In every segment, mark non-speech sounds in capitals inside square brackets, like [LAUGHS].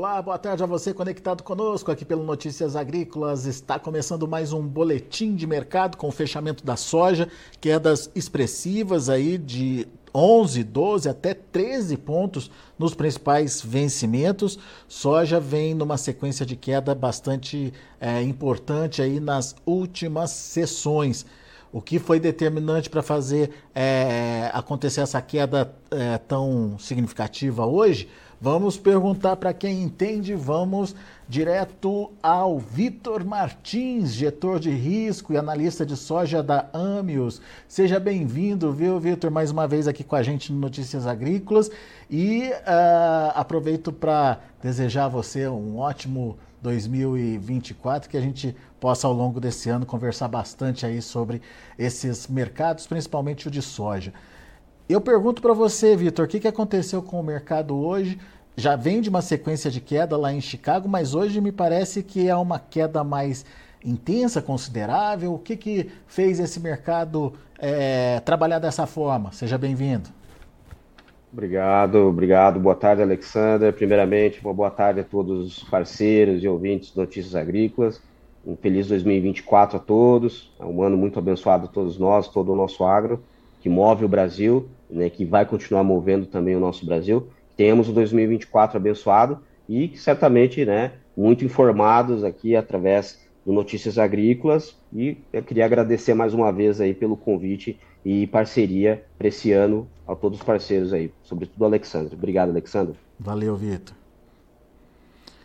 Olá, boa tarde a você conectado conosco aqui pelo Notícias Agrícolas. Está começando mais um boletim de mercado com o fechamento da soja, quedas expressivas aí de 11, 12 até 13 pontos nos principais vencimentos. Soja vem numa sequência de queda bastante é, importante aí nas últimas sessões. O que foi determinante para fazer é, acontecer essa queda é, tão significativa hoje? Vamos perguntar para quem entende, vamos direto ao Vitor Martins, gestor de risco e analista de soja da Amios. Seja bem-vindo, viu, Vitor, mais uma vez aqui com a gente no Notícias Agrícolas. E uh, aproveito para desejar a você um ótimo 2024, que a gente possa ao longo desse ano conversar bastante aí sobre esses mercados, principalmente o de soja. Eu pergunto para você, Vitor, o que, que aconteceu com o mercado hoje? Já vem de uma sequência de queda lá em Chicago, mas hoje me parece que é uma queda mais intensa, considerável. O que, que fez esse mercado é, trabalhar dessa forma? Seja bem-vindo. Obrigado, obrigado. Boa tarde, Alexander. Primeiramente, uma boa tarde a todos os parceiros e ouvintes de Notícias Agrícolas. Um feliz 2024 a todos. É um ano muito abençoado a todos nós, todo o nosso agro, que move o Brasil né, que vai continuar movendo também o nosso Brasil. Temos o 2024 abençoado e certamente, né, muito informados aqui através do Notícias Agrícolas e eu queria agradecer mais uma vez aí pelo convite e parceria para esse ano a todos os parceiros aí, sobretudo o Alexandre. Obrigado, Alexandre. Valeu, Vitor.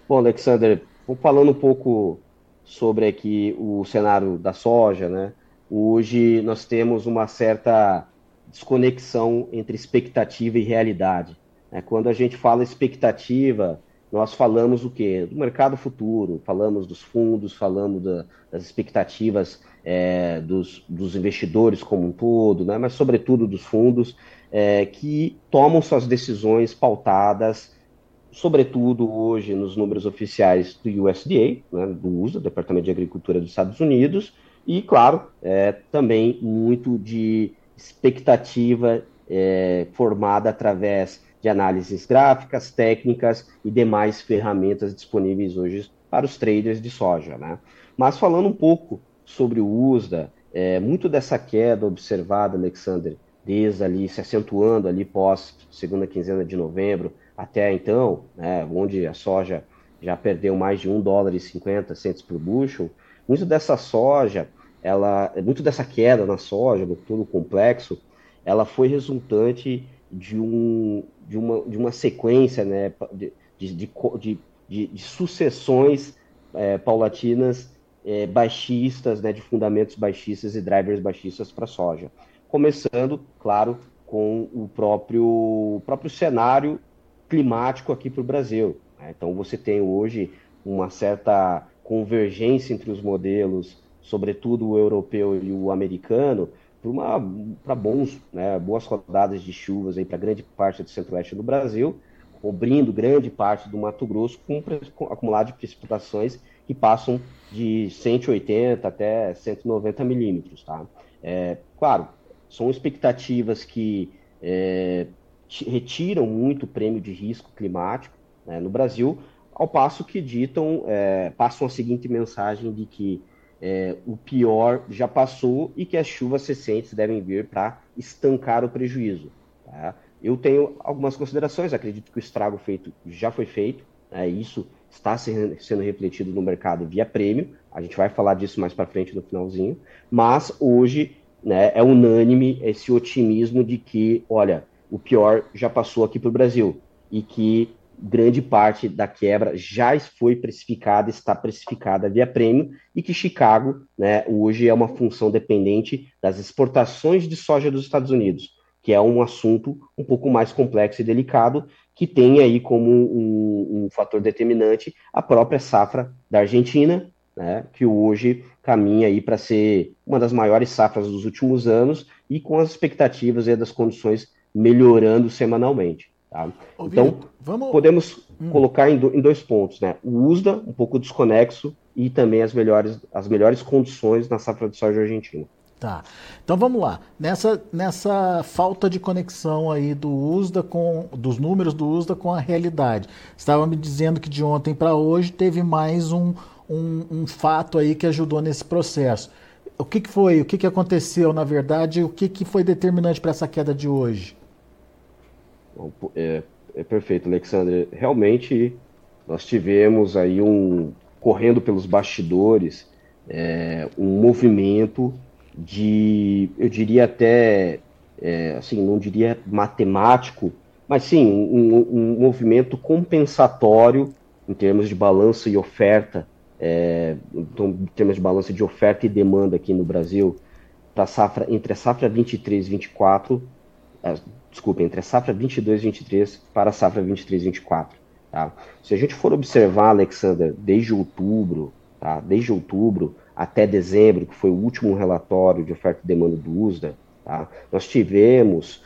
Bom, Alexandre, vou falando um pouco sobre aqui o cenário da soja, né? Hoje nós temos uma certa desconexão entre expectativa e realidade. É, quando a gente fala expectativa, nós falamos o quê? Do mercado futuro, falamos dos fundos, falamos da, das expectativas é, dos, dos, investidores como um todo, né? mas sobretudo dos fundos, é, que tomam suas decisões pautadas, sobretudo hoje nos números oficiais do USDA, né, do USA, Departamento de Agricultura dos Estados Unidos, e, claro, é, também muito de expectativa é, formada através de análises gráficas, técnicas e demais ferramentas disponíveis hoje para os traders de soja. Né? Mas falando um pouco sobre o USDA, é, muito dessa queda observada, Alexander, desde ali, se acentuando ali pós segunda quinzena de novembro até então, né, onde a soja já perdeu mais de 1 dólar e 50 centos por bushel, muito dessa soja ela, muito dessa queda na soja, no todo complexo, ela foi resultante de, um, de, uma, de uma sequência né, de, de, de, de sucessões é, paulatinas é, baixistas, né, de fundamentos baixistas e drivers baixistas para soja. Começando, claro, com o próprio, o próprio cenário climático aqui para o Brasil. Né? Então, você tem hoje uma certa convergência entre os modelos sobretudo o europeu e o americano, para bons, né, boas rodadas de chuvas para grande parte do centro-oeste do Brasil, cobrindo grande parte do Mato Grosso com, com acumulado de precipitações que passam de 180 até 190 milímetros. Tá? É, claro, são expectativas que é, retiram muito o prêmio de risco climático né, no Brasil, ao passo que ditam, é, passam a seguinte mensagem de que é, o pior já passou e que as chuvas recentes devem vir para estancar o prejuízo. Tá? Eu tenho algumas considerações, acredito que o estrago feito já foi feito, né? isso está sendo refletido no mercado via prêmio, a gente vai falar disso mais para frente no finalzinho, mas hoje né, é unânime esse otimismo de que, olha, o pior já passou aqui para o Brasil e que grande parte da quebra já foi precificada, está precificada via prêmio, e que Chicago né, hoje é uma função dependente das exportações de soja dos Estados Unidos, que é um assunto um pouco mais complexo e delicado, que tem aí como um, um fator determinante a própria safra da Argentina, né, que hoje caminha aí para ser uma das maiores safras dos últimos anos e com as expectativas e das condições melhorando semanalmente. Tá? então, vamos... podemos hum. colocar em, do, em, dois pontos, né? O USDA, um pouco desconexo, e também as melhores, as melhores condições na safra de soja argentina. Tá. Então vamos lá. Nessa, nessa falta de conexão aí do USDA com dos números do USDA com a realidade. Estava me dizendo que de ontem para hoje teve mais um, um, um, fato aí que ajudou nesse processo. O que, que foi? O que, que aconteceu, na verdade? O que, que foi determinante para essa queda de hoje? É, é perfeito, Alexandre. Realmente nós tivemos aí um correndo pelos bastidores é, um movimento de, eu diria até, é, assim, não diria matemático, mas sim, um, um, movimento compensatório em termos de balança e oferta, é, então, em termos de balança de oferta e demanda aqui no Brasil, para safra, entre a safra 23 e 24, é, desculpa, entre a safra 22 e 23 para a safra 23 e 24. Tá? Se a gente for observar, Alexander, desde outubro, tá? desde outubro, até dezembro, que foi o último relatório de oferta e demanda do USDA, tá? nós tivemos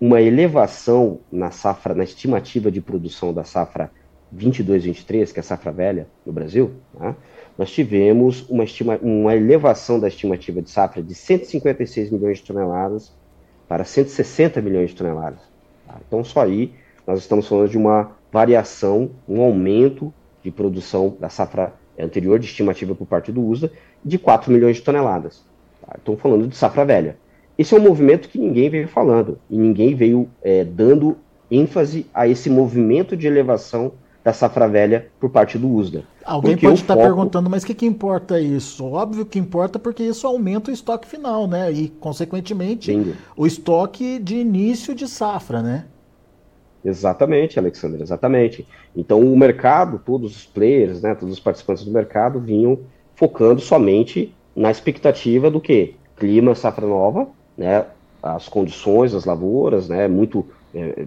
uma elevação na safra, na estimativa de produção da safra 22-23, que é a safra velha no Brasil, tá? nós tivemos uma, estima, uma elevação da estimativa de safra de 156 milhões de toneladas para 160 milhões de toneladas. Tá? Então, só aí nós estamos falando de uma variação, um aumento de produção da safra anterior de estimativa por parte do USDA de 4 milhões de toneladas. Tá? Estou falando de safra velha. Esse é um movimento que ninguém veio falando e ninguém veio é, dando ênfase a esse movimento de elevação da safra velha por parte do USDA. Alguém pode estar foco... perguntando, mas o que, que importa isso? Óbvio que importa porque isso aumenta o estoque final, né? E, consequentemente, Sim. o estoque de início de safra, né? Exatamente, Alexandre, exatamente. Então, o mercado, todos os players, né, todos os participantes do mercado vinham focando somente na expectativa do que? Clima, safra nova, né, as condições das lavouras, né, muito é,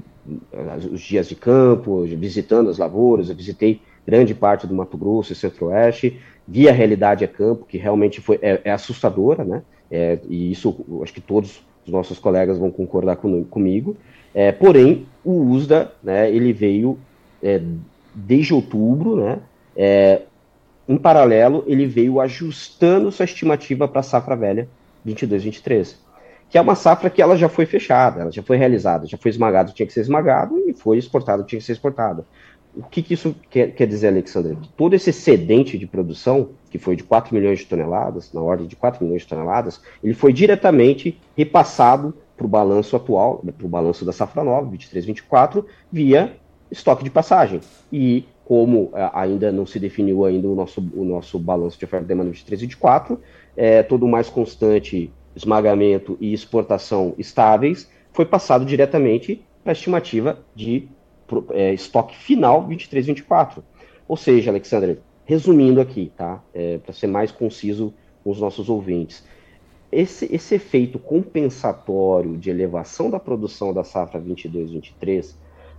os dias de campo, visitando as lavouras, eu visitei grande parte do Mato Grosso e Centro-Oeste, vi a realidade a campo, que realmente foi, é, é assustadora, né, é, e isso acho que todos os nossos colegas vão concordar com, comigo, é, porém, o USDA, né, ele veio é, desde outubro, né, é, em paralelo, ele veio ajustando sua estimativa para a safra velha 22-23, que é uma safra que ela já foi fechada, ela já foi realizada, já foi esmagado, tinha que ser esmagado, e foi exportado, tinha que ser exportado. O que, que isso quer, quer dizer, Alexandre? Todo esse excedente de produção, que foi de 4 milhões de toneladas, na ordem de 4 milhões de toneladas, ele foi diretamente repassado para o balanço atual, para o balanço da safra nova, 23-24, via estoque de passagem. E como é, ainda não se definiu ainda o nosso, o nosso balanço de oferta e demanda 23 e 24, é, todo mais constante esmagamento e exportação estáveis, foi passado diretamente para a estimativa de é, estoque final 23 e 24. Ou seja, Alexandre, resumindo aqui, tá? É, para ser mais conciso com os nossos ouvintes, esse, esse efeito compensatório de elevação da produção da safra 22-23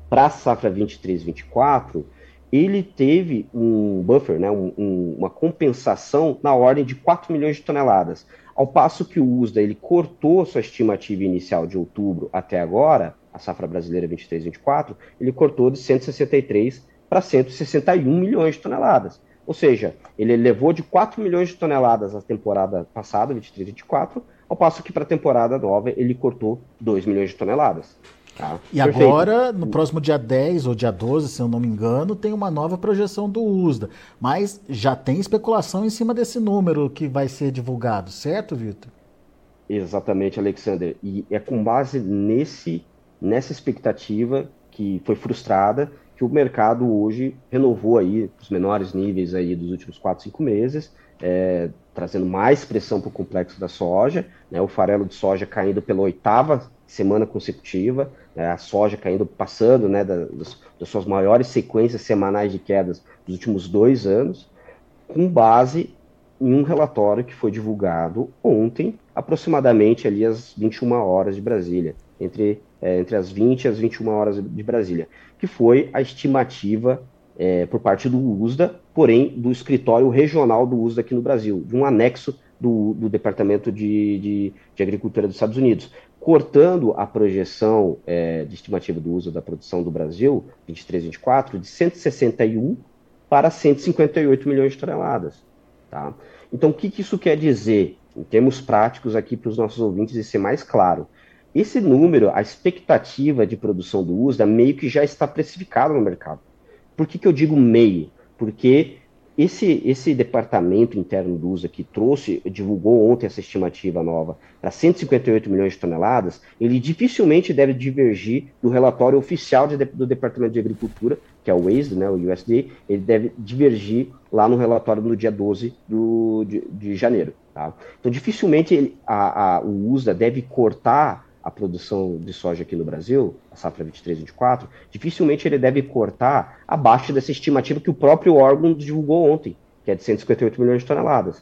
para a safra 23-24 ele teve um buffer, né, um, um, uma compensação na ordem de 4 milhões de toneladas. Ao passo que o USDA ele cortou sua estimativa inicial de outubro até agora, a safra brasileira 23-24, ele cortou de 163 para 161 milhões de toneladas. Ou seja, ele levou de 4 milhões de toneladas a temporada passada, 23-24, ao passo que para a temporada nova ele cortou 2 milhões de toneladas. Tá? E Perfeito. agora, no próximo dia 10 ou dia 12, se eu não me engano, tem uma nova projeção do USDA. Mas já tem especulação em cima desse número que vai ser divulgado, certo, Vitor? Exatamente, Alexander. E é com base nesse, nessa expectativa que foi frustrada que o mercado hoje renovou aí os menores níveis aí dos últimos 4, 5 meses, é, trazendo mais pressão para o complexo da soja, né, o farelo de soja caindo pela oitava semana consecutiva, né, a soja caindo, passando né, das, das, suas maiores sequências semanais de quedas dos últimos dois anos, com base em um relatório que foi divulgado ontem, aproximadamente ali às 21 horas de Brasília, entre, é, entre as 20 e as 21 horas de Brasília, que foi a estimativa é, por parte do USDA, porém do escritório regional do USDA aqui no Brasil, de um anexo do, do Departamento de, de, de, Agricultura dos Estados Unidos cortando a projeção é, de estimativa do uso da produção do Brasil, 23, 24, de 161 para 158 milhões de toneladas. Tá? Então, o que, que isso quer dizer? em termos práticos aqui para os nossos ouvintes e ser mais claro. Esse número, a expectativa de produção do USDA, meio que já está precificado no mercado. Por que, que eu digo meio? Porque esse, esse departamento interno do USA que trouxe, divulgou ontem essa estimativa nova para 158 milhões de toneladas, ele dificilmente deve divergir do relatório oficial de, do Departamento de Agricultura, que é o WASD, né, o USDA, ele deve divergir lá no relatório no dia 12 do, de, de janeiro. Tá? Então, dificilmente ele, a, a, o USDA deve cortar a produção de soja aqui no Brasil, a safra 23 24, dificilmente ele deve cortar abaixo dessa estimativa que o próprio órgão divulgou ontem, que é de 158 milhões de toneladas.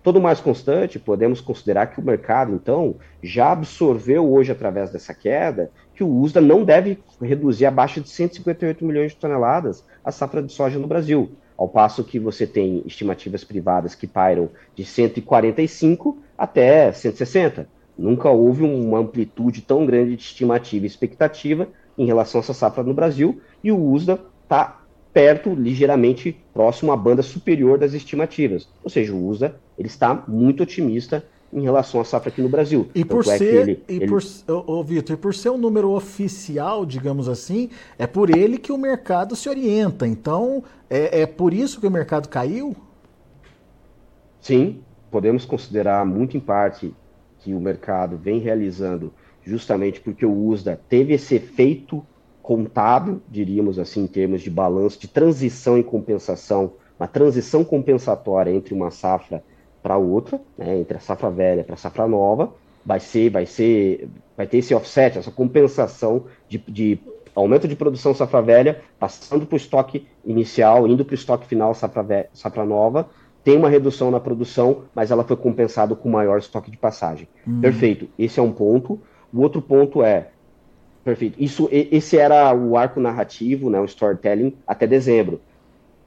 Todo mais constante, podemos considerar que o mercado, então, já absorveu hoje, através dessa queda, que o USDA não deve reduzir abaixo de 158 milhões de toneladas a safra de soja no Brasil. Ao passo que você tem estimativas privadas que pairam de 145 até 160. Nunca houve uma amplitude tão grande de estimativa e expectativa em relação a essa safra no Brasil, e o USDA está perto, ligeiramente próximo à banda superior das estimativas. Ou seja, o USDA ele está muito otimista em relação à safra aqui no Brasil. E por é ser, ele, e ele... por, oh, Vitor, e por ser um número oficial, digamos assim, é por ele que o mercado se orienta. Então, é, é por isso que o mercado caiu? Sim, podemos considerar muito em parte que o mercado vem realizando, justamente porque o USDA teve esse efeito contábil, diríamos assim, em termos de balanço, de transição e compensação, uma transição compensatória entre uma safra para outra, né, entre a safra velha para a safra nova, vai ser, vai ser, vai ter esse offset, essa compensação de, de aumento de produção safra velha, passando para o estoque inicial, indo para o estoque final safra, safra nova, tem uma redução na produção, mas ela foi compensada com maior estoque de passagem. Hum. Perfeito. Esse é um ponto. O outro ponto é, perfeito. Isso, esse era o arco narrativo, né, o storytelling até dezembro.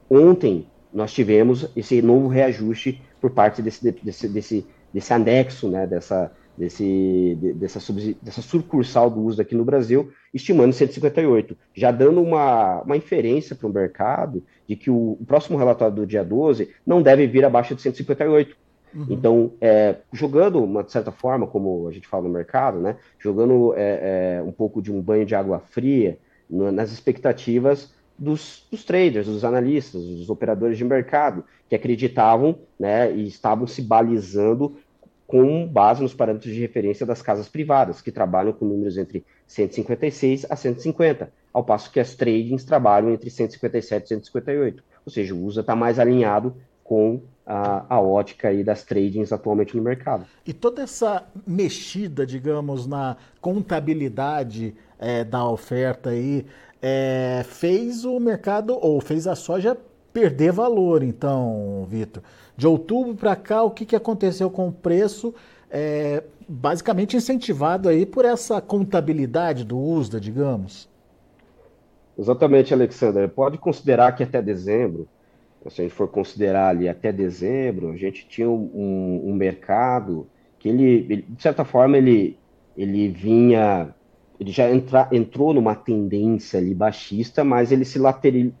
Ontem nós tivemos esse novo reajuste por parte desse, desse, desse, desse anexo, né, dessa, desse, dessa, dessa sucursal do uso aqui no Brasil, estimando 158, já dando uma, uma inferência para o mercado de que o, o, próximo relatório do dia 12 não deve vir abaixo de 158. Uhum. Então, é, jogando, uma, de certa forma, como a gente fala no mercado, né, jogando é, é, um pouco de um banho de água fria no, nas expectativas dos, dos, traders, dos analistas, dos operadores de mercado, que acreditavam né, e estavam se balizando com base nos parâmetros de referência das casas privadas, que trabalham com números entre 156 a 150, ao passo que as tradings trabalham entre 157 e 158. Ou seja, o USA está mais alinhado com a, a, ótica aí das tradings atualmente no mercado. E toda essa mexida, digamos, na contabilidade é, da oferta aí, é, fez o mercado, ou fez a soja perder valor, então, Vitor. De outubro para cá, o que, que aconteceu com o preço? É, basicamente incentivado aí por essa contabilidade do USDA, digamos. Exatamente, Alexander. Pode considerar que até dezembro, se a gente for considerar ali até dezembro, a gente tinha um, um mercado que ele, de certa forma, ele, ele vinha, ele já entra, entrou numa tendência ali baixista, mas ele se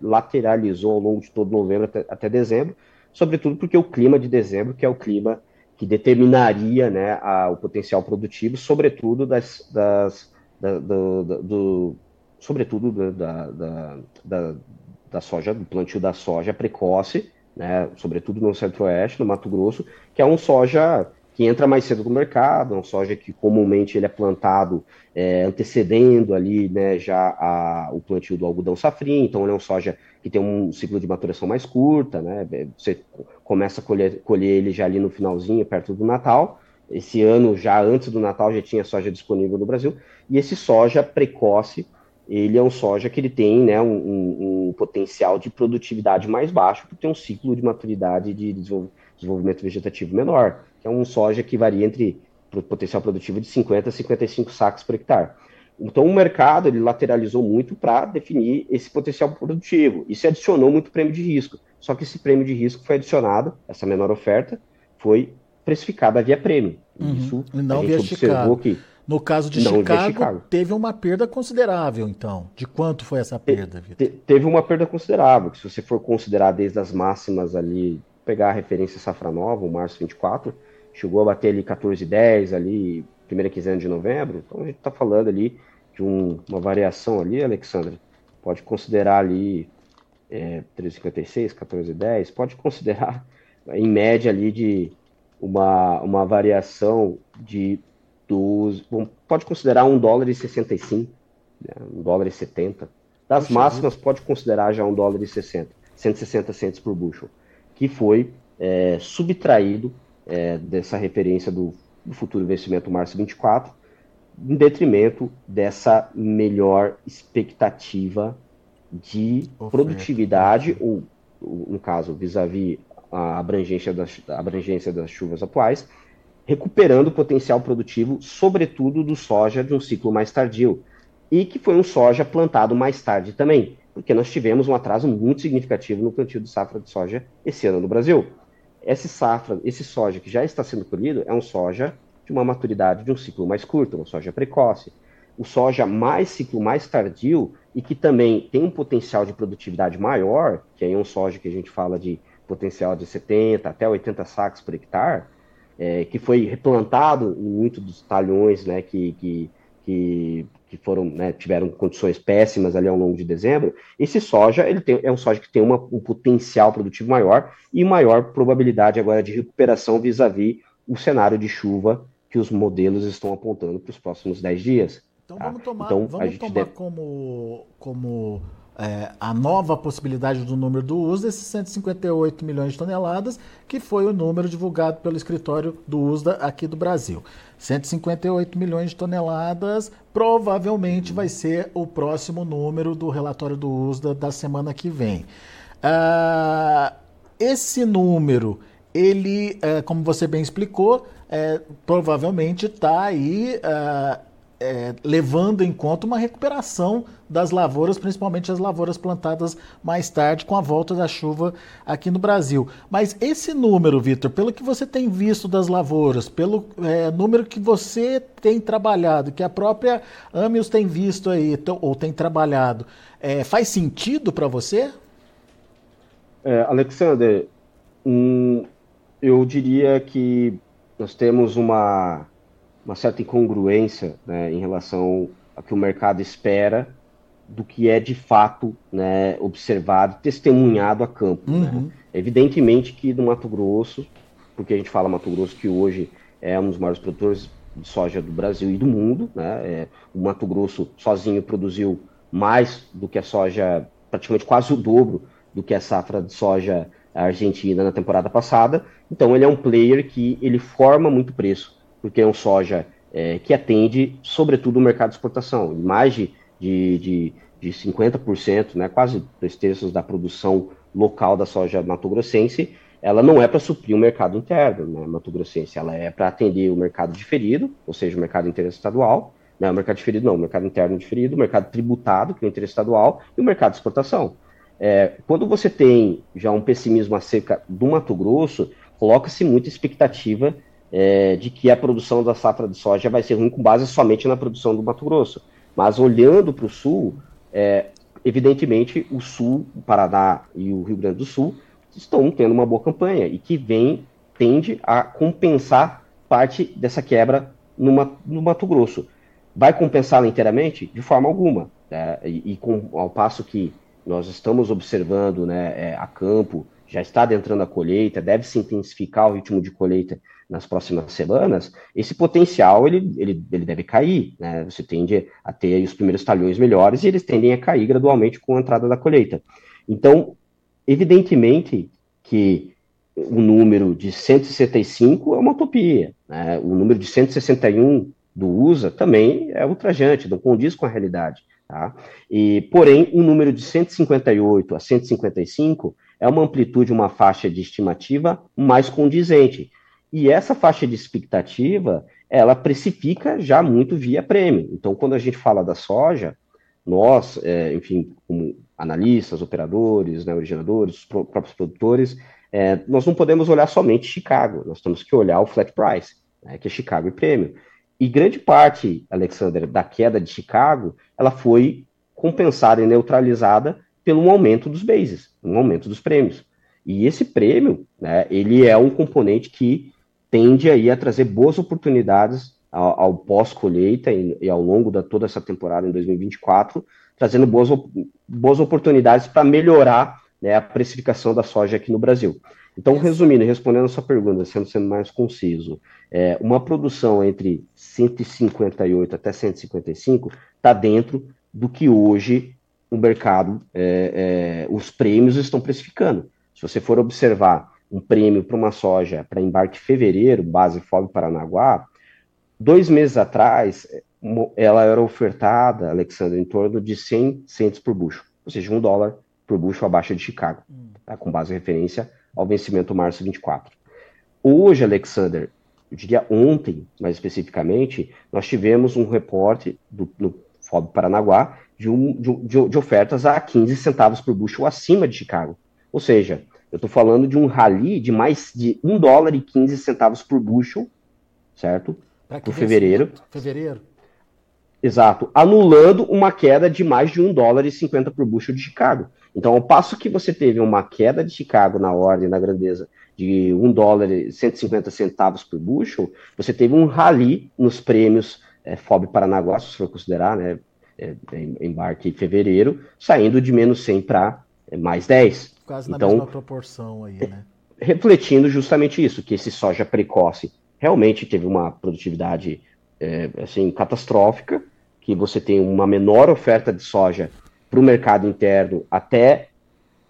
lateralizou ao longo de todo novembro até, até dezembro, sobretudo porque o clima de dezembro, que é o clima que determinaria né, a, o potencial produtivo, sobretudo das, das da, do, do, sobretudo da, da, da, da, soja, do plantio da soja precoce, né, sobretudo no centro-oeste, no Mato Grosso, que é um soja que entra mais cedo no mercado, é um soja que comumente ele é plantado é, antecedendo ali né, já a, o plantio do algodão safrinha, então ele é um soja que tem um ciclo de maturação mais curta, né? Você começa a colher, colher ele já ali no finalzinho, perto do Natal. Esse ano, já antes do Natal, já tinha soja disponível no Brasil. E esse soja precoce, ele é um soja que ele tem né, um, um, um potencial de produtividade mais baixo, porque tem um ciclo de maturidade de desenvolvimento vegetativo menor, que é um soja que varia entre potencial produtivo de 50 a 55 sacos por hectare. Então o mercado ele lateralizou muito para definir esse potencial produtivo. Se adicionou muito prêmio de risco. Só que esse prêmio de risco foi adicionado, essa menor oferta, foi precificada via prêmio. Uhum. Isso não a gente observou Chicago. que no caso de Chicago, Chicago, teve uma perda considerável, então. De quanto foi essa perda, Vitor? Te, teve uma perda considerável, que se você for considerar desde as máximas ali, pegar a referência Safra Nova, o março 24, chegou a bater ali 14,10 ali, primeira quinzena de novembro. Então a gente está falando ali de um, uma variação ali, Alexandre. Pode considerar ali é, 13,56, 14,10, pode considerar [LAUGHS] em média ali de uma, uma variação de dos, bom, pode considerar um dólar e 65, né, um dólar e 70. Das Poxa máximas, pode considerar já um dólar e 60, 160 centos por bushel, que foi é, subtraído é, dessa referência do, do futuro investimento março 24, em detrimento dessa melhor expectativa de Oferta. produtividade, ou, no caso, vis-à-vis -vis a abrangência das, a abrangência das chuvas atuais, recuperando o potencial produtivo, sobretudo do soja de um ciclo mais tardio, e que foi um soja plantado mais tarde também, porque nós tivemos um atraso muito significativo no plantio de safra de soja esse ano no Brasil. Esse safra, esse soja que já está sendo colhido é um soja de uma maturidade de um ciclo mais curto, uma soja precoce. O soja mais ciclo mais tardio e que também tem um potencial de produtividade maior, que aí é um soja que a gente fala de potencial de 70 até 80 sacos por hectare, é, que foi replantado em muitos dos talhões né, que, que, que, que foram, né, tiveram condições péssimas ali ao longo de dezembro, esse soja ele tem, é um soja que tem uma, um potencial produtivo maior e maior probabilidade agora de recuperação vis-à-vis -vis o cenário de chuva que os modelos estão apontando para os próximos 10 dias. Então tá? vamos tomar, então, vamos tomar deve... como, como é, a nova possibilidade do número do USDA, esses 158 milhões de toneladas, que foi o número divulgado pelo escritório do USDA aqui do Brasil. 158 milhões de toneladas provavelmente vai ser o próximo número do relatório do USDA da semana que vem. Uh, esse número, ele, uh, como você bem explicou, uh, provavelmente está aí é, levando em conta uma recuperação das lavouras, principalmente as lavouras plantadas mais tarde com a volta da chuva aqui no Brasil. Mas esse número, Vitor, pelo que você tem visto das lavouras, pelo é, número que você tem trabalhado, que a própria Amios tem visto aí, ou tem trabalhado, é, faz sentido para você? É, Alexander, um, eu diria que nós temos uma uma certa incongruência né, em relação ao que o mercado espera do que é de fato né, observado, testemunhado a campo. Né. Uhum. Né? Evidentemente que no Mato Grosso, porque a gente fala Mato Grosso que hoje é um dos maiores produtores de soja do Brasil e do mundo, né? É, o Mato Grosso sozinho produziu mais do que a soja, praticamente quase o dobro do que a safra de soja argentina na temporada passada. Então ele é um player que ele forma muito preço porque é um soja é, que atende, sobretudo, o mercado de exportação. Mais de, de, de, de 50%, né, quase dois terços da produção local da soja mato-grossense, ela não é para suprir o mercado interno né, mato-grossense, ela é para atender o mercado diferido, ou seja, o mercado interestadual, né, o mercado diferido não, o mercado interno diferido, o mercado tributado, que é o interestadual, e o mercado de exportação. É, quando você tem já um pessimismo acerca do Mato Grosso, coloca-se muita expectativa é, de que a produção da safra de soja vai ser ruim com base somente na produção do Mato Grosso. Mas olhando para o sul, é, evidentemente o sul, o Paraná e o Rio Grande do Sul estão tendo uma boa campanha e que vem tende a compensar parte dessa quebra no, Mato Grosso. Vai compensá-la inteiramente? De forma alguma. Né? E, e, com, ao passo que nós estamos observando né, é, a campo, já está adentrando a colheita, deve se intensificar o ritmo de colheita nas próximas semanas, esse potencial ele, ele, ele deve cair. Né? Você tende a ter os primeiros talhões melhores e eles tendem a cair gradualmente com a entrada da colheita. Então, evidentemente que o número de 165 é uma utopia. Né? O número de 161 do USA também é ultrajante, não condiz com a realidade. Tá? E, porém, o número de 158 a 155 é uma amplitude, uma faixa de estimativa mais condizente. E essa faixa de expectativa, ela precifica já muito via prêmio. Então, quando a gente fala da soja, nós, é, enfim, como analistas, operadores, né, originadores, os próprios produtores, é, nós não podemos olhar somente Chicago, nós temos que olhar o flat price, né, que é Chicago e prêmio. E grande parte, Alexander, da queda de Chicago, ela foi compensada e neutralizada pelo aumento dos bases, um aumento dos prêmios. E esse prêmio, né, ele é um componente que tende aí a trazer boas oportunidades ao, ao pós-colheita e, e, ao longo da toda essa temporada em 2024, trazendo boas, boas oportunidades para melhorar né, a precificação da soja aqui no Brasil. Então, resumindo, respondendo a sua pergunta, sendo, sendo mais conciso, é, uma produção entre 158 até 155 está dentro do que hoje o mercado, é, é, os prêmios estão precificando. Se você for observar um prêmio para uma soja para embarque fevereiro, base FOB Paranaguá, dois meses atrás, ela era ofertada, Alexandre, em torno de 100 centos por bucho, ou seja, um dólar por bucho abaixo de Chicago, hum. tá, com base em referência ao vencimento março 24. Hoje, Alexander, eu diria ontem, mais especificamente, nós tivemos um reporte do, no FOB Paranaguá de, um, de, de, ofertas a 15 centavos por bushel acima de Chicago. Ou seja, eu estou falando de um rally de mais de 1 dólar e 15 centavos por bushel, certo? Para fevereiro. Fevereiro. Exato. Anulando uma queda de mais de 1 dólar e 50 por bushel de Chicago. Então, ao passo que você teve uma queda de Chicago na ordem, na grandeza de 1 dólar e 150 centavos por bushel, você teve um rally nos prêmios é, FOB Paranaguá, se for considerar, né, é, embarque em fevereiro, saindo de menos 100 para é, mais 10. Quase na então, mesma proporção aí, né? Refletindo justamente isso, que esse soja precoce realmente teve uma produtividade é, assim, catastrófica, que você tem uma menor oferta de soja para o mercado interno até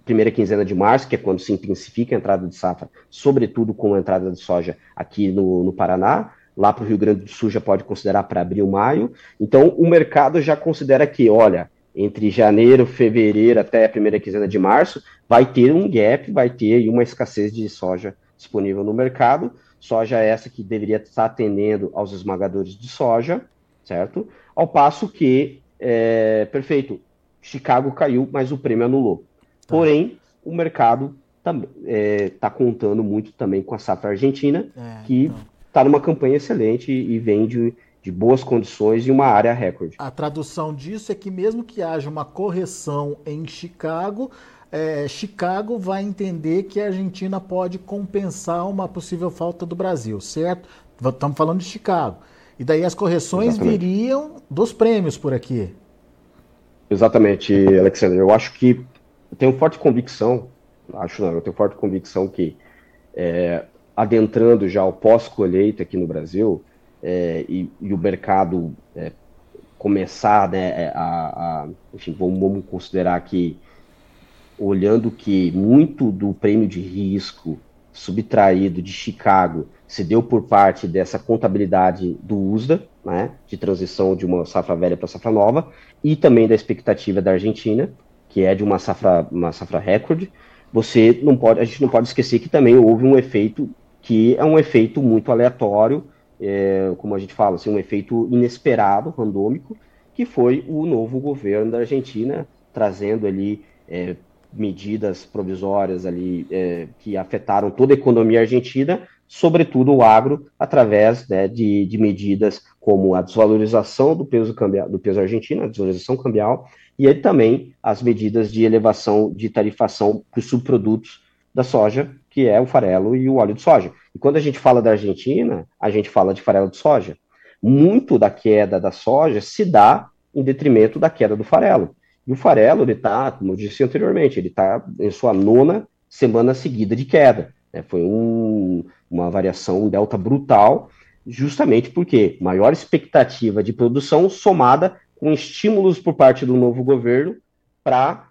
primeira quinzena de março, que é quando se intensifica a entrada de safra, sobretudo com a entrada de soja aqui no, no Paraná. Lá para o Rio Grande do Sul já pode considerar para abril, maio. Então, o mercado já considera que, olha, entre janeiro, fevereiro até a primeira quinzena de março, vai ter um gap, vai ter uma escassez de soja disponível no mercado. Soja essa que deveria estar atendendo aos esmagadores de soja, certo? Ao passo que, é, perfeito, Chicago caiu, mas o prêmio anulou. Tá. Porém, o mercado está é, tá contando muito também com a safra argentina, é, que está numa campanha excelente e vem de, boas condições e uma área recorde. A tradução disso é que mesmo que haja uma correção em Chicago, é, Chicago vai entender que a Argentina pode compensar uma possível falta do Brasil, certo? Estamos falando de Chicago. E daí as correções Exatamente. viriam dos prêmios por aqui. Exatamente, Alexandre. Eu acho que eu tenho forte convicção, acho não, eu tenho forte convicção que é, adentrando já o pós-colheita aqui no Brasil é, e, e, o mercado é, começar né, é, a, a, enfim, vamos, vamos considerar que olhando que muito do prêmio de risco subtraído de Chicago se deu por parte dessa contabilidade do USDA, né, de transição de uma safra velha para safra nova, e também da expectativa da Argentina, que é de uma safra, uma safra recorde, você não pode, a gente não pode esquecer que também houve um efeito que é um efeito muito aleatório, é, como a gente fala, assim, um efeito inesperado, randômico, que foi o novo governo da Argentina trazendo ali é, medidas provisórias ali é, que afetaram toda a economia argentina, sobretudo o agro, através né, de, de, medidas como a desvalorização do peso, cambial, do peso argentino, a desvalorização cambial, e também as medidas de elevação de tarifação para os subprodutos da soja, que é o farelo e o óleo de soja. E quando a gente fala da Argentina, a gente fala de farelo de soja. Muito da queda da soja se dá em detrimento da queda do farelo. E o farelo, ele está, como eu disse anteriormente, ele está em sua nona semana seguida de queda. Né? Foi um, uma variação, um delta brutal, justamente porque maior expectativa de produção somada com estímulos por parte do novo governo para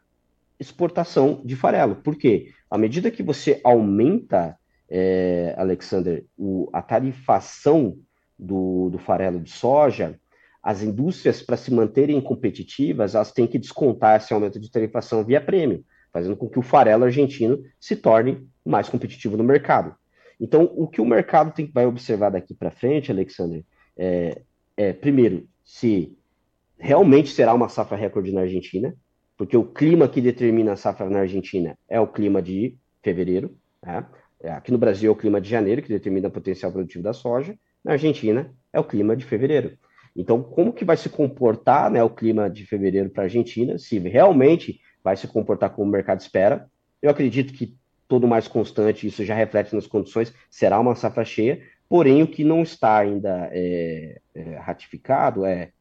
exportação de farelo. Por quê? À medida que você aumenta, é, Alexander, o, a tarifação do, do farelo de soja, as indústrias, para se manterem competitivas, elas têm que descontar esse aumento de tarifação via prêmio, fazendo com que o farelo argentino se torne mais competitivo no mercado. Então, o que o mercado tem, vai observar daqui para frente, Alexander, é, é, primeiro, se realmente será uma safra recorde na Argentina, porque o clima que determina a safra na Argentina é o clima de fevereiro. Né? Aqui no Brasil é o clima de janeiro, que determina o potencial produtivo da soja. Na Argentina é o clima de fevereiro. Então, como que vai se comportar né, o clima de fevereiro para a Argentina, se realmente vai se comportar como o mercado espera? Eu acredito que todo mais constante, isso já reflete nas condições, será uma safra cheia, Porém, o que não está ainda é, é, ratificado, é,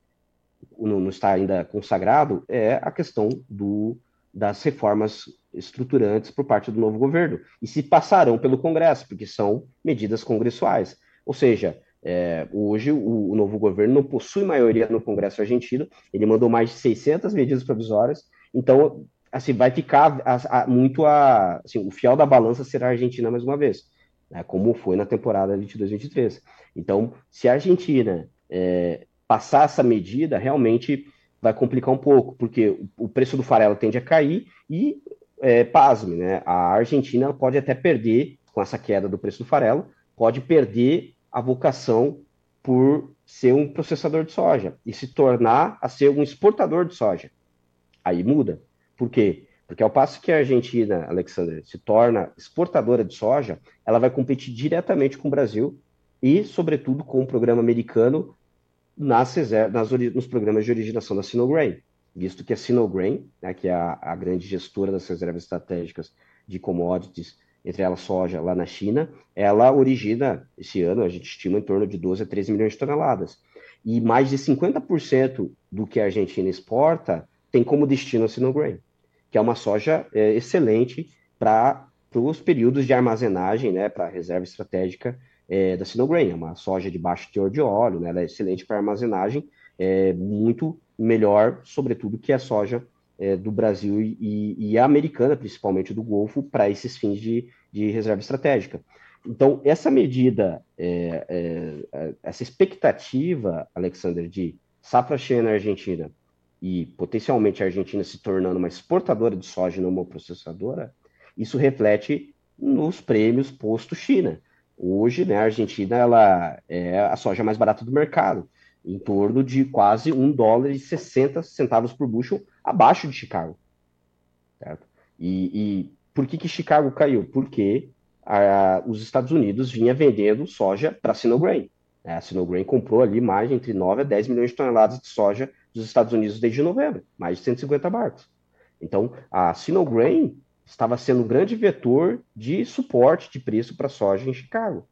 não, não, está ainda consagrado, é a questão do, das reformas estruturantes por parte do novo governo. E se passarão pelo Congresso, porque são medidas congressuais. Ou seja, é, hoje o, o, novo governo não possui maioria no Congresso argentino, ele mandou mais de 600 medidas provisórias, então assim, vai ficar a, a, muito a. Assim, o fiel da balança será a Argentina mais uma vez né, como foi na temporada 22-23. Então, se a Argentina é, passar essa medida, realmente vai complicar um pouco, porque o preço do farelo tende a cair e, é, pasme, né, a Argentina pode até perder, com essa queda do preço do farelo, pode perder a vocação por ser um processador de soja e se tornar a ser um exportador de soja. Aí muda. Por quê? Porque ao passo que a Argentina, Alexander, se torna exportadora de soja, ela vai competir diretamente com o Brasil e, sobretudo, com o programa americano nas, nas, nos programas de originação da Sinograin, visto que a Sinograin, né, que é a, a grande gestora das reservas estratégicas de commodities, entre elas soja, lá na China, ela origina, esse ano, a gente estima em torno de 12 a 13 milhões de toneladas. E mais de 50% do que a Argentina exporta tem como destino a Sinograin que é uma soja é, excelente para os períodos de armazenagem, né, para a reserva estratégica é, da Sinograin. É uma soja de baixo teor de óleo, né, ela é excelente para armazenagem, é muito melhor, sobretudo, que a soja é, do Brasil e, e, a americana, principalmente do Golfo, para esses fins de, de reserva estratégica. Então, essa medida, é, é, é essa expectativa, Alexander, de safra cheia na Argentina e potencialmente a Argentina se tornando uma exportadora de soja e não uma processadora, isso reflete nos prêmios posto China. Hoje, né, a Argentina ela é a soja mais barata do mercado, em torno de quase um dólar e 60 centavos por bushel abaixo de Chicago. Certo? E, e por que, que Chicago caiu? Porque a, os Estados Unidos vinha vendendo soja para a Sinograin. A Sinograin comprou ali mais entre 9 a 10 milhões de toneladas de soja dos Estados Unidos desde novembro, mais de 150 barcos. Então, a Sinograin estava sendo um grande vetor de suporte de preço para soja em Chicago.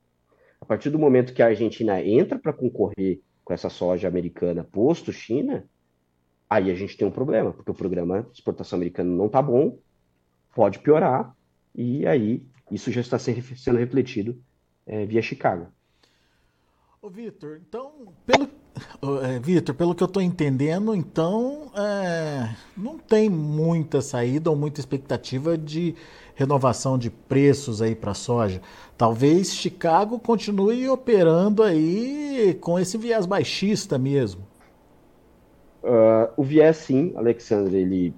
A partir do momento que a Argentina entra para concorrer com essa soja americana posto China, aí a gente tem um problema, porque o programa de exportação americano não está bom, pode piorar, e aí isso já está sendo refletido é, via Chicago. Ô, Vitor, então, pelo, é, Vitor, pelo que eu estou entendendo, então é, não tem muita saída ou muita expectativa de renovação de preços aí para soja. Talvez Chicago continue operando aí com esse viés baixista mesmo. Uh, o viés, sim, Alexandre, ele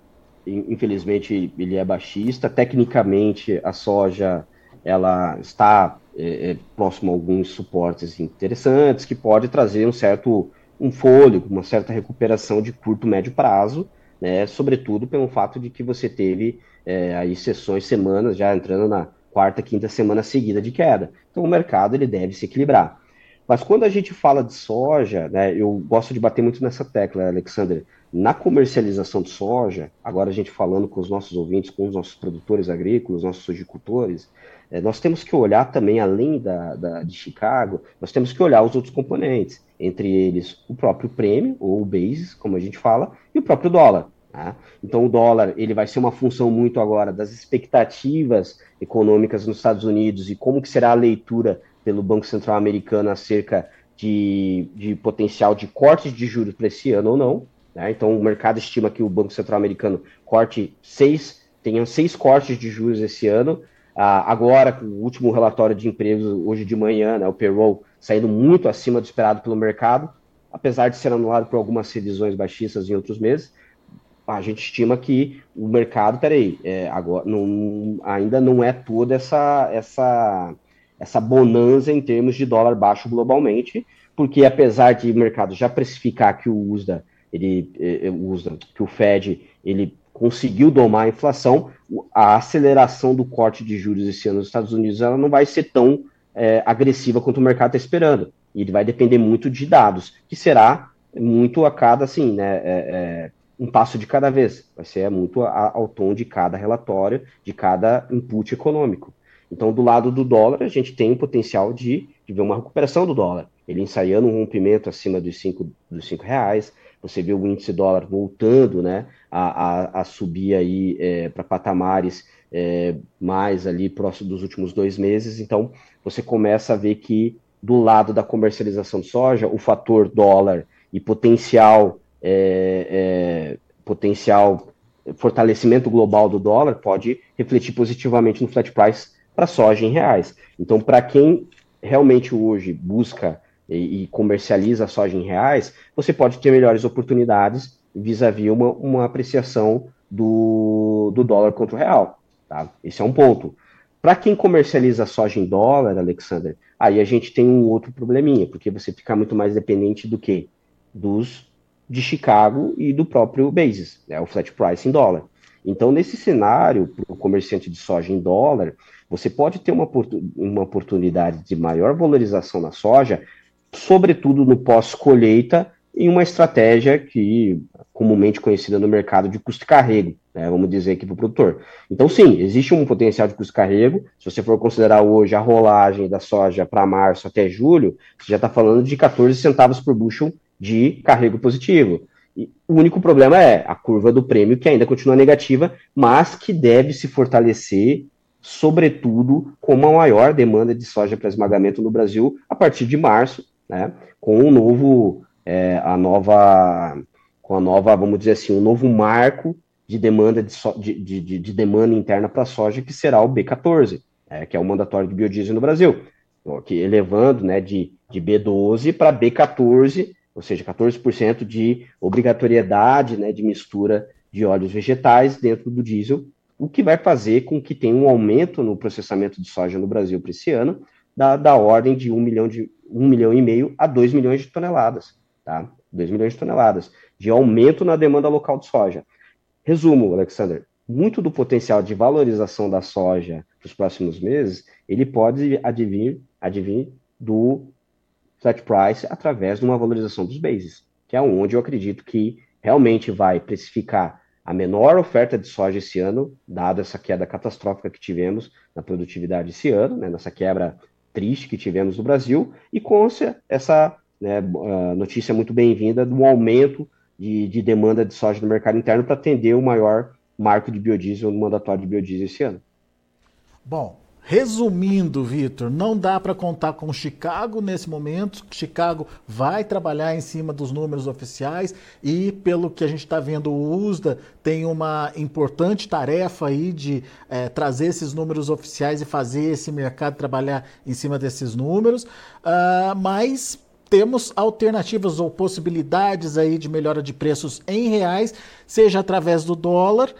infelizmente ele é baixista. Tecnicamente, a soja ela está é, é, próximo a alguns suportes interessantes, que pode trazer um certo um fôlego, uma certa recuperação de curto, médio prazo, né, sobretudo pelo fato de que você teve é, aí sessões, semanas, já entrando na quarta, quinta semana seguida de queda. Então o mercado ele deve se equilibrar. Mas quando a gente fala de soja, né, eu gosto de bater muito nessa tecla, Alexander, na comercialização de soja, agora a gente falando com os nossos ouvintes, com os nossos produtores agrícolas, nossos sojicultores, é, nós temos que olhar também, além da, da, de Chicago, nós temos que olhar os outros componentes, entre eles o próprio prêmio, ou o basis, como a gente fala, e o próprio dólar. Tá? Então o dólar ele vai ser uma função muito agora das expectativas econômicas nos Estados Unidos e como que será a leitura pelo Banco Central americano acerca de, de potencial de cortes de juros para esse ano ou não. Né? Então, o mercado estima que o Banco Central Americano corte seis, tenha seis cortes de juros esse ano. Ah, agora, com o último relatório de empregos hoje de manhã, né, o payroll saindo muito acima do esperado pelo mercado, apesar de ser anulado por algumas revisões baixistas em outros meses, a gente estima que o mercado, peraí, é, agora, não, ainda não é toda essa, essa, essa bonança em termos de dólar baixo globalmente, porque apesar de o mercado já precificar que o USDA ele, ele usa, que o Fed ele conseguiu domar a inflação, a aceleração do corte de juros esse ano nos Estados Unidos ela não vai ser tão é, agressiva quanto o mercado está esperando. E ele vai depender muito de dados, que será muito a cada, assim, né, é, é, um passo de cada vez. Vai ser muito a, ao tom de cada relatório, de cada input econômico. Então, do lado do dólar, a gente tem o potencial de, de ver uma recuperação do dólar. Ele ensaiando um rompimento acima dos 5 dos cinco reais, você vê o índice dólar voltando né, a, a, a subir aí é, para patamares é, mais ali próximo dos últimos dois meses. Então, você começa a ver que do lado da comercialização de soja, o fator dólar e potencial, é, é, potencial fortalecimento global do dólar pode refletir positivamente no flat price para soja em reais. Então, para quem realmente hoje busca e, e, comercializa soja em reais, você pode ter melhores oportunidades vis-à-vis -vis uma, uma apreciação do, do dólar contra o real. Tá? Esse é um ponto. Para quem comercializa soja em dólar, Alexander, aí a gente tem um outro probleminha, porque você fica muito mais dependente do que? Dos de Chicago e do próprio basis, né, o flat price em dólar. Então, nesse cenário, para o comerciante de soja em dólar, você pode ter uma, uma oportunidade de maior valorização na soja, sobretudo no pós-colheita, em uma estratégia que comumente conhecida no mercado de custo-carrego, né, vamos dizer aqui para o produtor. Então, sim, existe um potencial de custo-carrego. Se você for considerar hoje a rolagem da soja para março até julho, você já está falando de 14 centavos por bushel de carrego positivo. E o único problema é a curva do prêmio, que ainda continua negativa, mas que deve se fortalecer, sobretudo com uma maior demanda de soja para esmagamento no Brasil a partir de março, né, com um novo, é, a nova, com a nova, vamos dizer assim, um novo marco de demanda de, so, de, de, de demanda interna para soja, que será o B14, é, que é o mandatório de biodiesel no Brasil, que elevando né, de, de B12 para B14, ou seja, 14% de obrigatoriedade né, de mistura de óleos vegetais dentro do diesel, o que vai fazer com que tenha um aumento no processamento de soja no Brasil para esse ano, da, da ordem de 1 milhão, de 1 milhão e meio a 2 milhões de toneladas, tá? 2 milhões de toneladas de aumento na demanda local de soja. Resumo, Alexander, muito do potencial de valorização da soja nos próximos meses, ele pode advir, advir do flat price através de uma valorização dos bases, que é onde eu acredito que realmente vai precificar a menor oferta de soja esse ano, dado essa queda catastrófica que tivemos na produtividade esse ano, né, nessa quebra triste que tivemos no Brasil, e com essa né, notícia muito bem-vinda do aumento de, de, demanda de soja no mercado interno para atender o maior marco de biodiesel no mandatório de biodiesel esse ano. Bom, Resumindo, Vitor, não dá para contar com Chicago nesse momento. Chicago vai trabalhar em cima dos números oficiais e, pelo que a gente está vendo, o USDA tem uma importante tarefa aí de é, trazer esses números oficiais e fazer esse mercado trabalhar em cima desses números. Uh, mas temos alternativas ou possibilidades aí de melhora de preços em reais, seja através do dólar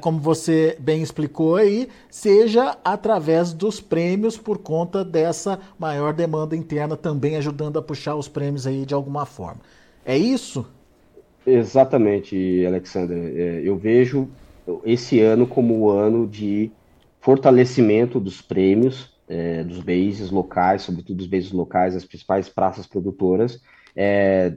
como você bem explicou aí, seja através dos prêmios por conta dessa maior demanda interna também ajudando a puxar os prêmios aí de alguma forma. É isso? Exatamente, Alexander. É, eu vejo esse ano como o ano de fortalecimento dos prêmios, é, dos bases locais, sobretudo dos bases locais, as principais praças produtoras, é,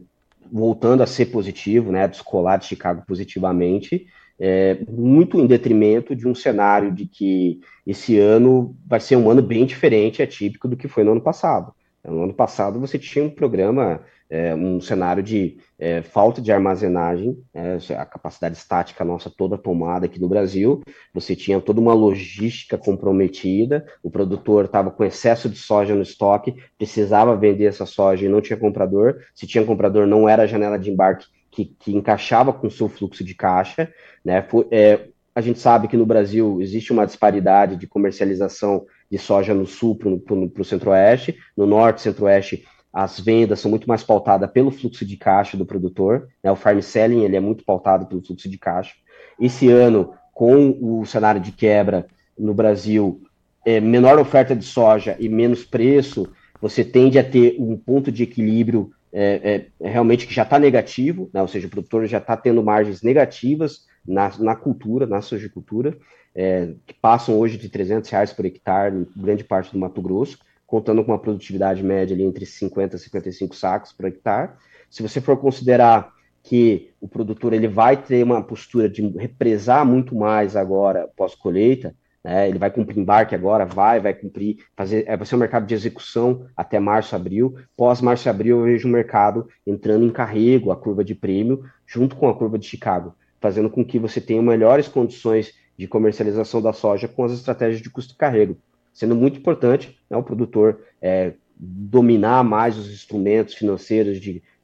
voltando a ser positivo, né, descolar de Chicago positivamente, é, muito em detrimento de um cenário de que esse ano vai ser um ano bem diferente, atípico do que foi no ano passado. No ano passado você tinha um programa, é, um cenário de é, falta de armazenagem, é, a capacidade estática nossa toda tomada aqui no Brasil, você tinha toda uma logística comprometida, o produtor estava com excesso de soja no estoque, precisava vender essa soja e não tinha comprador, se tinha comprador não era a janela de embarque que, que encaixava com o seu fluxo de caixa. Né? É, a gente sabe que no Brasil existe uma disparidade de comercialização de soja no sul para o centro-oeste, no norte centro-oeste as vendas são muito mais pautadas pelo fluxo de caixa do produtor, né? o farm selling ele é muito pautado pelo fluxo de caixa. Esse ano, com o cenário de quebra no Brasil, é, menor oferta de soja e menos preço, você tende a ter um ponto de equilíbrio é, é, realmente que já está negativo, né? ou seja, o produtor já está tendo margens negativas na, na cultura, na sojicultura, é, que passam hoje de 300 reais por hectare em grande parte do Mato Grosso, contando com uma produtividade média ali entre 50 e 55 sacos por hectare. Se você for considerar que o produtor ele vai ter uma postura de represar muito mais agora pós-colheita, né? Ele vai cumprir embarque agora, vai, vai cumprir, fazer, é, vai ser um mercado de execução até março, abril. Pós março, abril, eu vejo o mercado entrando em carrego, a curva de prêmio, junto com a curva de Chicago, fazendo com que você tenha melhores condições de comercialização da soja com as estratégias de custo carrego, sendo muito importante né, o produtor é, dominar mais os instrumentos financeiros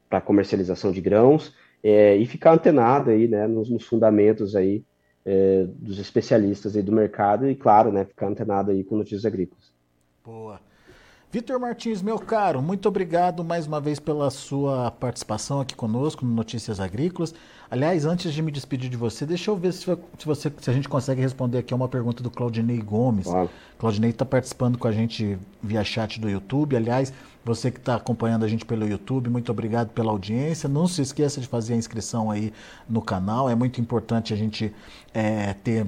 para comercialização de grãos é, e ficar antenado aí, né, nos, nos fundamentos aí é, dos especialistas aí do mercado e, claro, né, ficar antenado aí com notícias agrícolas. Boa. Vitor Martins, meu caro, muito obrigado mais uma vez pela sua participação aqui conosco no Notícias Agrícolas. Aliás, antes de me despedir de você, deixa eu ver se, se, você, se a gente consegue responder aqui a uma pergunta do Claudinei Gomes. Claro. Claudinei está participando com a gente via chat do YouTube. Aliás, você que está acompanhando a gente pelo YouTube, muito obrigado pela audiência. Não se esqueça de fazer a inscrição aí no canal. É muito importante a gente é, ter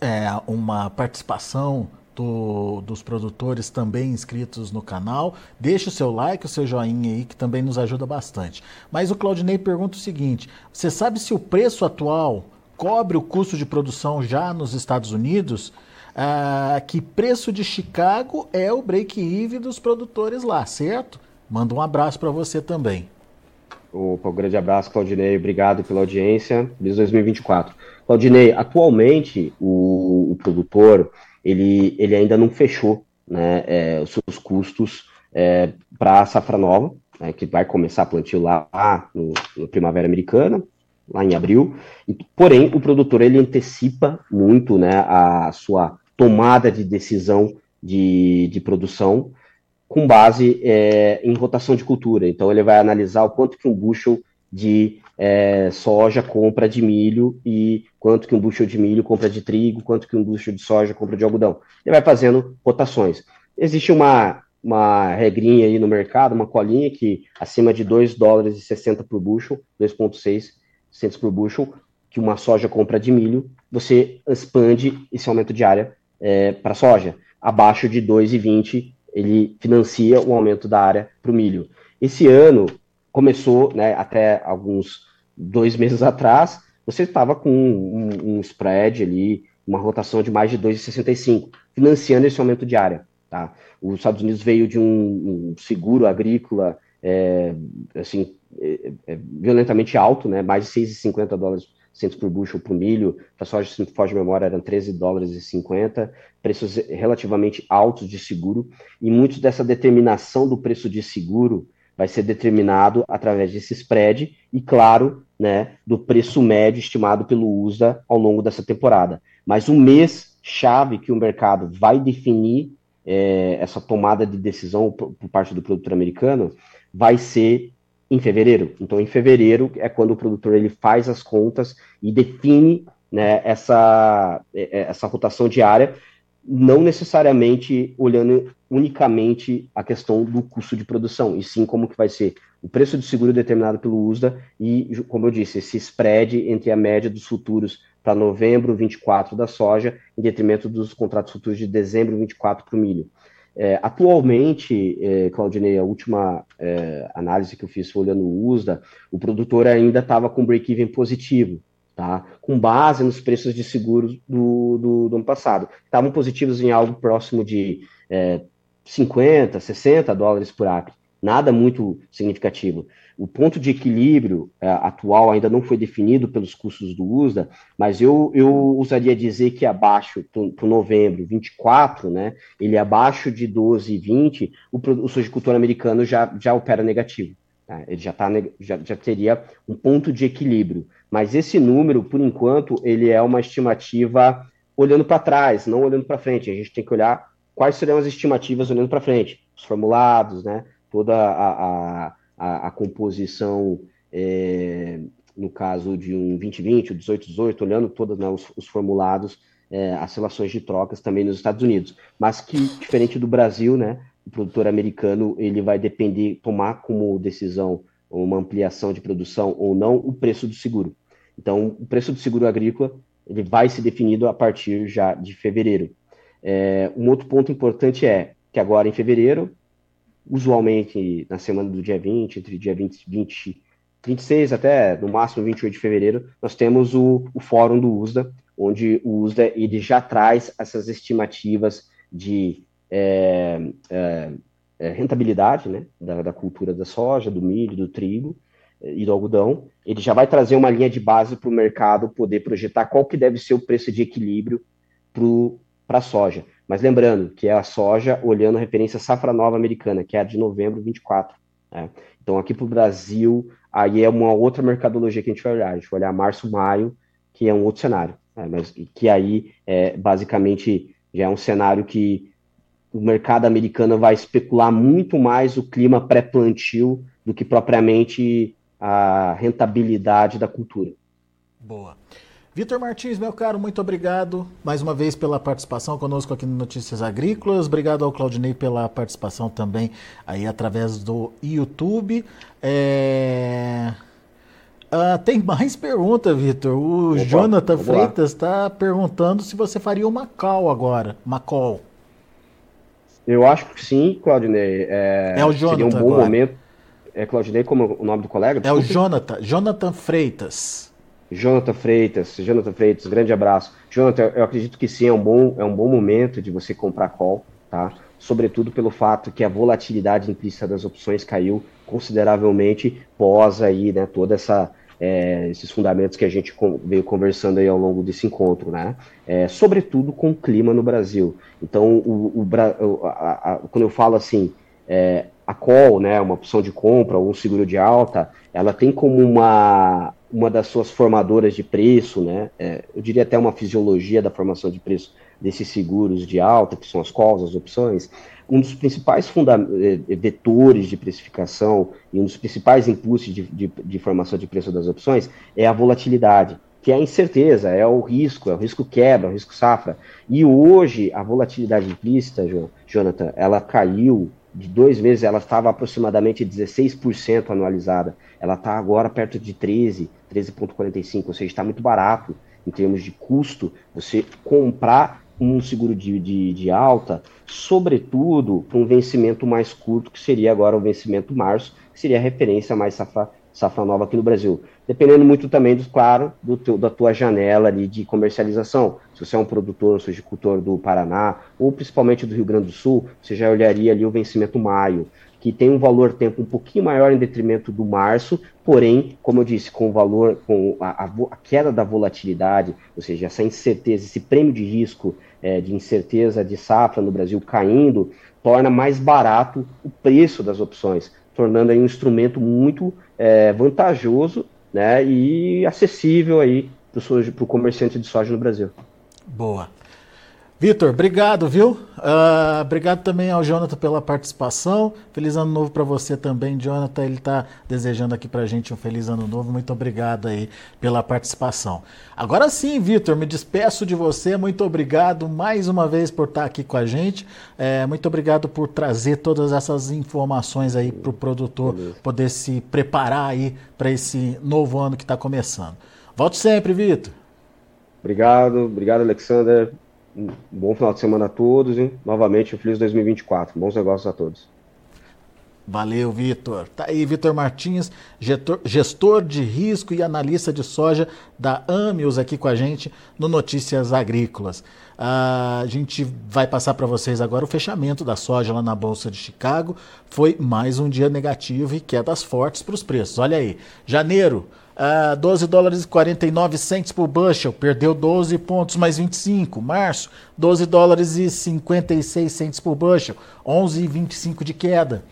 é, uma participação do, dos produtores também inscritos no canal. Deixe o seu like, o seu joinha aí, que também nos ajuda bastante. Mas o Claudinei pergunta o seguinte: você sabe se o preço atual cobre o custo de produção já nos Estados Unidos? Ah, que preço de Chicago é o break-even dos produtores lá, certo? Manda um abraço para você também. Opa, um grande abraço, Claudinei. Obrigado pela audiência. Feliz 2024. Claudinei, atualmente o, o produtor ele, ele ainda não fechou né, é, os seus custos é, para a safra nova, né, que vai começar a plantio lá no, no, Primavera Americana, lá em abril. Porém, o produtor ele antecipa muito né, a sua tomada de decisão de, de produção com base é, em rotação de cultura. Então, ele vai analisar o quanto que um bushel de é, soja compra de milho e quanto que um bushel de milho compra de trigo, quanto que um bushel de soja compra de algodão. Ele vai fazendo rotações. Existe uma, uma regrinha aí no mercado, uma colinha que acima de 2 dólares e 60 por bushel, 2,6 centos por bushel, que uma soja compra de milho, você expande esse aumento de área é, para soja. Abaixo de 2,20 ele financia o aumento da área para o milho. Esse ano, começou, né, até alguns dois meses atrás, você estava com um, um, spread ali, uma rotação de mais de 2,65, financiando esse aumento de área. Tá? Os Estados Unidos veio de um, um seguro agrícola é, assim, é, é, violentamente alto, né, mais de 6,50 dólares centos por bushel o milho, para soja, se foge de memória, eram 13 dólares e 50, preços relativamente altos de seguro, e muito dessa determinação do preço de seguro vai ser determinado através desse spread e, claro, né, do preço médio estimado pelo USA ao longo dessa temporada. Mas o mês chave que o mercado vai definir é, essa tomada de decisão por, por parte do produtor americano vai ser em fevereiro. Então, em fevereiro é quando o produtor ele faz as contas e define né, essa, é, é, essa rotação diária não necessariamente olhando unicamente a questão do custo de produção, e sim como que vai ser o preço de seguro determinado pelo USDA e, como eu disse, esse spread entre a média dos futuros para novembro 24 da soja, em detrimento dos contratos futuros de dezembro 24 para o milho. É, atualmente, é, Claudinei, a última é, análise que eu fiz olhando o USDA, o produtor ainda estava com break-even positivo, tá? com base nos preços de seguros do, do, do ano passado. Estavam positivos em algo próximo de é, 50, 60 dólares por acre, nada muito significativo. O ponto de equilíbrio é, atual ainda não foi definido pelos custos do USDA, mas eu, eu usaria dizer que abaixo, para novembro 24, né, ele abaixo de 12,20, o, o sojicultor americano já, já opera negativo. Tá? Ele já, tá, já, já teria um ponto de equilíbrio. Mas esse número, por enquanto, ele é uma estimativa olhando para trás, não olhando para frente. A gente tem que olhar quais seriam as estimativas olhando para frente, os formulados, né? Toda a, a, a, a composição, é, no caso de um 2020, o 1818, olhando todos né, os, os, formulados, é, as relações de trocas também nos Estados Unidos. Mas que, diferente do Brasil, né? O produtor americano ele vai depender, tomar como decisão uma ampliação de produção ou não, o preço do seguro. Então, o preço do seguro agrícola ele vai ser definido a partir já de fevereiro. É, um outro ponto importante é que agora em fevereiro, usualmente na semana do dia 20, entre dia 20, 20 26 até no máximo 28 de fevereiro, nós temos o, o fórum do USDA, onde o USDA ele já traz essas estimativas de é, é, é, rentabilidade né, da, da, cultura da soja, do milho, do trigo é, e do algodão. Ele já vai trazer uma linha de base para o mercado poder projetar qual que deve ser o preço de equilíbrio para a soja. Mas lembrando que é a soja olhando a referência safra nova americana, que é a de novembro 24. Né? Então, aqui para o Brasil, aí é uma outra mercadologia que a gente vai olhar. A gente vai olhar março, maio, que é um outro cenário. Né? Mas que aí, é, basicamente, já é um cenário que o mercado americano vai especular muito mais o clima pré-plantio do que propriamente a rentabilidade da cultura. Boa. Vitor Martins, meu caro, muito obrigado mais uma vez pela participação conosco aqui no Notícias Agrícolas. Obrigado ao Claudinei pela participação também aí através do YouTube. É... Ah, tem [LAUGHS] mais pergunta, Vitor. O Opa, Jonathan Freitas está perguntando se você faria uma call agora, uma call. Eu acho que sim, Claudinei. É, é o Jonathan. Seria um bom agora. momento. É Claudinei como o nome do colega? Desculpa. É o Jonathan, Jonathan Freitas. Jonathan Freitas, Jonathan Freitas, grande abraço. Jonathan, eu acredito que sim, é um bom, é um bom momento de você comprar call, tá? Sobretudo pelo fato que a volatilidade implícita das opções caiu consideravelmente pós aí, né, toda essa é, esses fundamentos que a gente veio conversando aí ao longo desse encontro, né? É, sobretudo com o clima no Brasil. Então, o, o a, a, quando eu falo assim, é, a call, né, uma opção de compra ou um seguro de alta, ela tem como uma, uma das suas formadoras de preço, né? É, eu diria até uma fisiologia da formação de preço desses seguros de alta, que são as calls, as opções, um dos principais eh, vetores de precificação e um dos principais impulsos de, de, de, formação de preço das opções é a volatilidade, que é a incerteza, é o risco, é o risco quebra, é o risco safra. E hoje, a volatilidade implícita, Jonathan, ela caiu de dois meses, ela estava aproximadamente 16% anualizada. Ela está agora perto de 13, 13,45, ou seja, está muito barato em termos de custo você comprar um seguro de, de, de alta, sobretudo para um vencimento mais curto, que seria agora o vencimento março, que seria a referência mais safra, safra nova aqui no Brasil. Dependendo muito também, do, claro, do teu, da tua janela ali de comercialização. Se você é um produtor, um sojicultor do Paraná, ou principalmente do Rio Grande do Sul, você já olharia ali o vencimento maio que tem um valor tempo um pouquinho maior em detrimento do março, porém, como eu disse, com o valor, com a, a, queda da volatilidade, ou seja, essa incerteza, esse prêmio de risco é, de incerteza de safra no Brasil caindo, torna mais barato o preço das opções, tornando aí um instrumento muito é, vantajoso né, e acessível aí para o comerciante de soja no Brasil. Boa. Vitor, obrigado, viu? Uh, obrigado também ao Jonathan pela participação. Feliz ano novo para você também, Jonathan. Ele está desejando aqui para a gente um feliz ano novo. Muito obrigado aí pela participação. Agora sim, Vitor, me despeço de você. Muito obrigado mais uma vez por estar aqui com a gente. É, muito obrigado por trazer todas essas informações aí para o produtor poder se preparar aí para esse novo ano que está começando. Volte sempre, Vitor. Obrigado, obrigado, Alexander. Um bom final de semana a todos e novamente um feliz 2024. Bons negócios a todos. Valeu, Vitor. Tá aí, Vitor Martins, gestor, de risco e analista de soja da Amios aqui com a gente no Notícias Agrícolas. A gente vai passar para vocês agora o fechamento da soja lá na Bolsa de Chicago. Foi mais um dia negativo e quedas fortes para os preços. Olha aí, janeiro Uh, 12 dólares e 49 centos por bushel, perdeu 12 pontos mais 25. Março, 12 dólares e 56 centos por bushel, 11,25 de queda.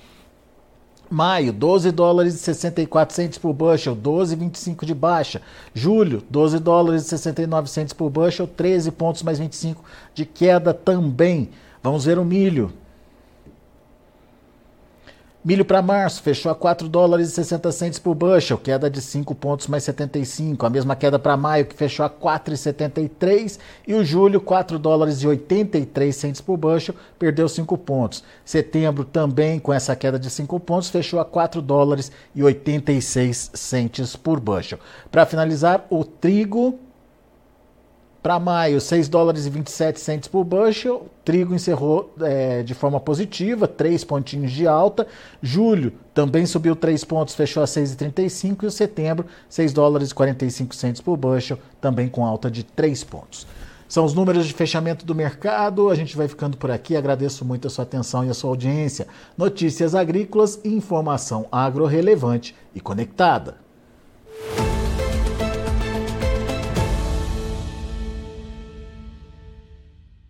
Maio, 12 dólares e 64 centos por bushel, 12,25 de baixa. Julho, 12 dólares e 69 centos por bushel, 13 pontos mais 25 de queda também. Vamos ver o milho. Milho para março fechou a 4 dólares e 60 centes por bushel, queda de 5 pontos mais 75. A mesma queda para maio, que fechou a 4,73. E o julho, 4 dólares e 83 centes por bushel, perdeu 5 pontos. Setembro também, com essa queda de 5 pontos, fechou a 4 dólares e 86 centes por bushel. Para finalizar, o trigo Para maio, 6 dólares e 27 centos por bushel. Trigo encerrou é, de forma positiva, 3 pontinhos de alta. Julho também subiu 3 pontos, fechou a 6,35. E o setembro, 6 dólares e 45 centos por bushel, também com alta de 3 pontos. São os números de fechamento do mercado. A gente vai ficando por aqui. Agradeço muito a sua atenção e a sua audiência. Notícias agrícolas e informação agro relevante e conectada.